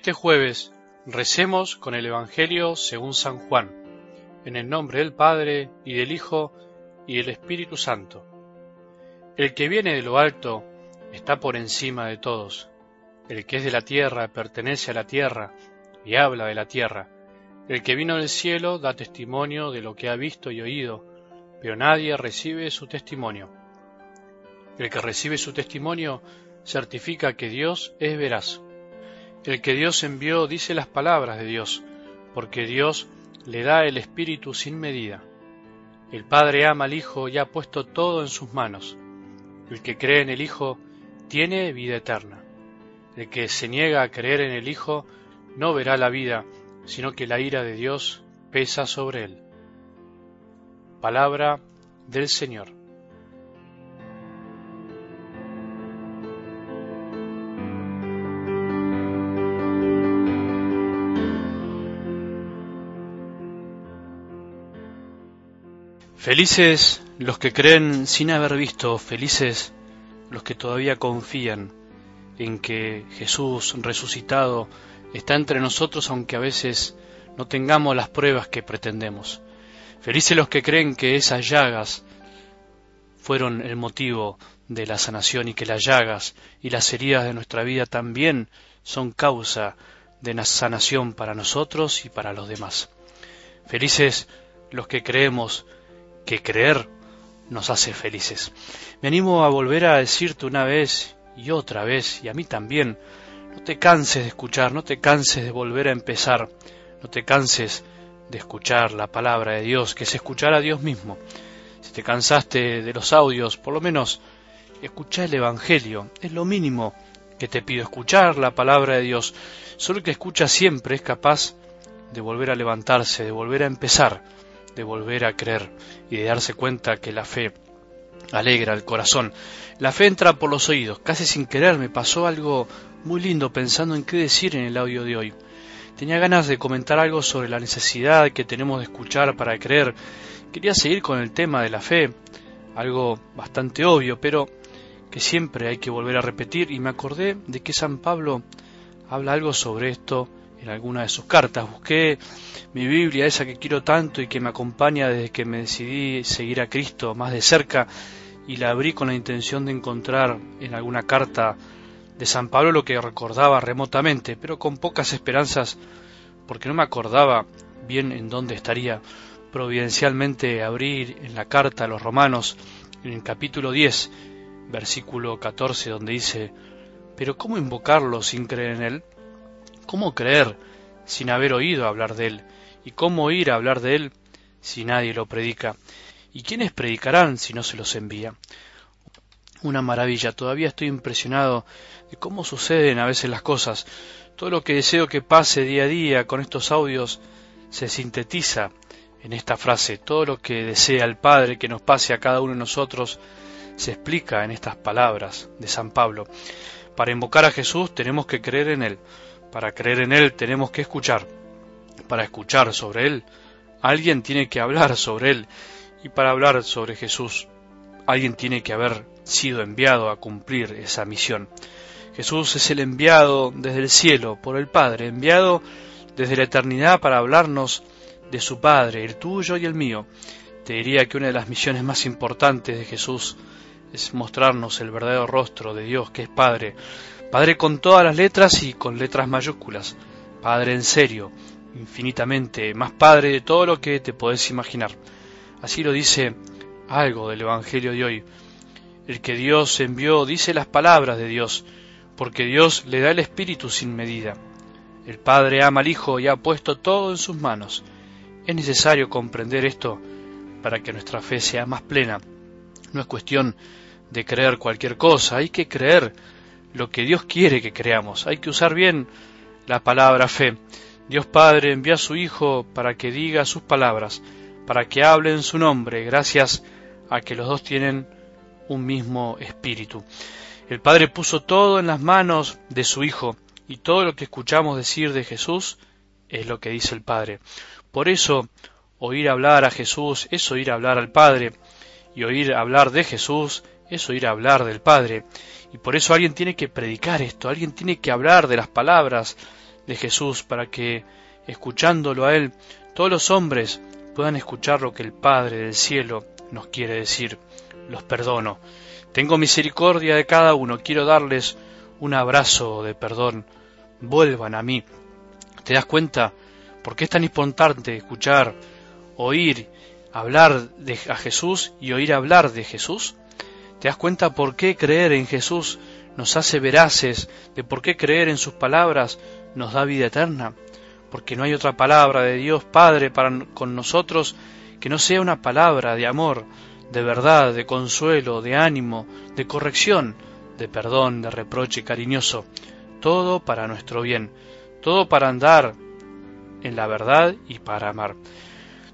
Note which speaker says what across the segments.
Speaker 1: este jueves recemos con el Evangelio según San Juan, en el nombre del Padre y del Hijo y del Espíritu Santo. El que viene de lo alto está por encima de todos. El que es de la tierra pertenece a la tierra y habla de la tierra. El que vino del cielo da testimonio de lo que ha visto y oído, pero nadie recibe su testimonio. El que recibe su testimonio certifica que Dios es veraz. El que Dios envió dice las palabras de Dios, porque Dios le da el Espíritu sin medida. El Padre ama al Hijo y ha puesto todo en sus manos. El que cree en el Hijo tiene vida eterna. El que se niega a creer en el Hijo no verá la vida, sino que la ira de Dios pesa sobre él. Palabra del Señor. Felices los que creen sin haber visto, felices los que todavía confían en que Jesús resucitado está entre nosotros aunque a veces no tengamos las pruebas que pretendemos. Felices los que creen que esas llagas fueron el motivo de la sanación y que las llagas y las heridas de nuestra vida también son causa de la sanación para nosotros y para los demás. Felices los que creemos que creer nos hace felices. Me animo a volver a decirte una vez y otra vez, y a mí también, no te canses de escuchar, no te canses de volver a empezar, no te canses de escuchar la palabra de Dios, que es escuchar a Dios mismo. Si te cansaste de los audios, por lo menos escucha el Evangelio, es lo mínimo que te pido, escuchar la palabra de Dios. Solo el que escucha siempre es capaz de volver a levantarse, de volver a empezar de volver a creer y de darse cuenta que la fe alegra el corazón. La fe entra por los oídos, casi sin querer me pasó algo muy lindo pensando en qué decir en el audio de hoy. Tenía ganas de comentar algo sobre la necesidad que tenemos de escuchar para creer. Quería seguir con el tema de la fe, algo bastante obvio, pero que siempre hay que volver a repetir y me acordé de que San Pablo habla algo sobre esto en alguna de sus cartas. Busqué mi Biblia, esa que quiero tanto y que me acompaña desde que me decidí seguir a Cristo más de cerca, y la abrí con la intención de encontrar en alguna carta de San Pablo lo que recordaba remotamente, pero con pocas esperanzas, porque no me acordaba bien en dónde estaría. Providencialmente abrir en la carta a los romanos, en el capítulo 10, versículo 14, donde dice, pero ¿cómo invocarlo sin creer en él? ¿Cómo creer sin haber oído hablar de él? ¿Y cómo oír hablar de él si nadie lo predica? ¿Y quiénes predicarán si no se los envía? Una maravilla, todavía estoy impresionado de cómo suceden a veces las cosas. Todo lo que deseo que pase día a día con estos audios se sintetiza en esta frase. Todo lo que desea el Padre que nos pase a cada uno de nosotros se explica en estas palabras de San Pablo. Para invocar a Jesús tenemos que creer en Él. Para creer en Él tenemos que escuchar. Para escuchar sobre Él, alguien tiene que hablar sobre Él. Y para hablar sobre Jesús, alguien tiene que haber sido enviado a cumplir esa misión. Jesús es el enviado desde el cielo por el Padre, enviado desde la eternidad para hablarnos de su Padre, el tuyo y el mío. Te diría que una de las misiones más importantes de Jesús es mostrarnos el verdadero rostro de Dios, que es Padre, Padre con todas las letras y con letras mayúsculas. Padre en serio, infinitamente más Padre de todo lo que te podés imaginar. Así lo dice algo del Evangelio de hoy. El que Dios envió dice las palabras de Dios, porque Dios le da el Espíritu sin medida. El Padre ama al Hijo y ha puesto todo en sus manos. Es necesario comprender esto para que nuestra fe sea más plena. No es cuestión de creer cualquier cosa, hay que creer lo que Dios quiere que creamos. Hay que usar bien la palabra fe. Dios Padre envía a su Hijo para que diga sus palabras, para que hable en su nombre, gracias a que los dos tienen un mismo espíritu. El Padre puso todo en las manos de su Hijo, y todo lo que escuchamos decir de Jesús es lo que dice el Padre. Por eso, oír hablar a Jesús es oír hablar al Padre, y oír hablar de Jesús es oír hablar del Padre. Y por eso alguien tiene que predicar esto, alguien tiene que hablar de las palabras de Jesús para que, escuchándolo a Él, todos los hombres puedan escuchar lo que el Padre del cielo nos quiere decir. Los perdono. Tengo misericordia de cada uno. Quiero darles un abrazo de perdón. Vuelvan a mí. ¿Te das cuenta por qué es tan importante escuchar, oír, hablar de, a Jesús y oír hablar de Jesús? ¿Te das cuenta por qué creer en Jesús nos hace veraces, de por qué creer en sus palabras nos da vida eterna? Porque no hay otra palabra de Dios Padre para con nosotros que no sea una palabra de amor, de verdad, de consuelo, de ánimo, de corrección, de perdón, de reproche cariñoso, todo para nuestro bien, todo para andar en la verdad y para amar.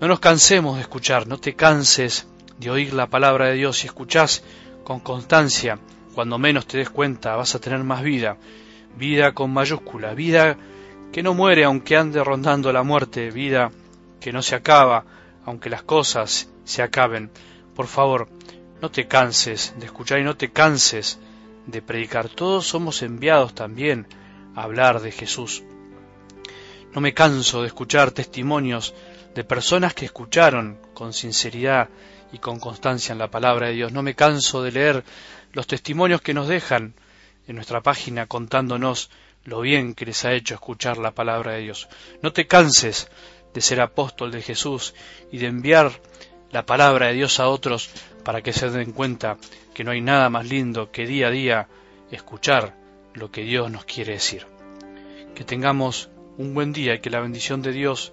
Speaker 1: No nos cansemos de escuchar, no te canses de oír la palabra de Dios. Si escuchás con constancia, cuando menos te des cuenta, vas a tener más vida, vida con mayúscula, vida que no muere aunque ande rondando la muerte, vida que no se acaba aunque las cosas se acaben. Por favor, no te canses de escuchar y no te canses de predicar. Todos somos enviados también a hablar de Jesús. No me canso de escuchar testimonios de personas que escucharon con sinceridad y con constancia en la palabra de Dios. No me canso de leer los testimonios que nos dejan en nuestra página contándonos lo bien que les ha hecho escuchar la palabra de Dios. No te canses de ser apóstol de Jesús y de enviar la palabra de Dios a otros para que se den cuenta que no hay nada más lindo que día a día escuchar lo que Dios nos quiere decir. Que tengamos un buen día y que la bendición de Dios,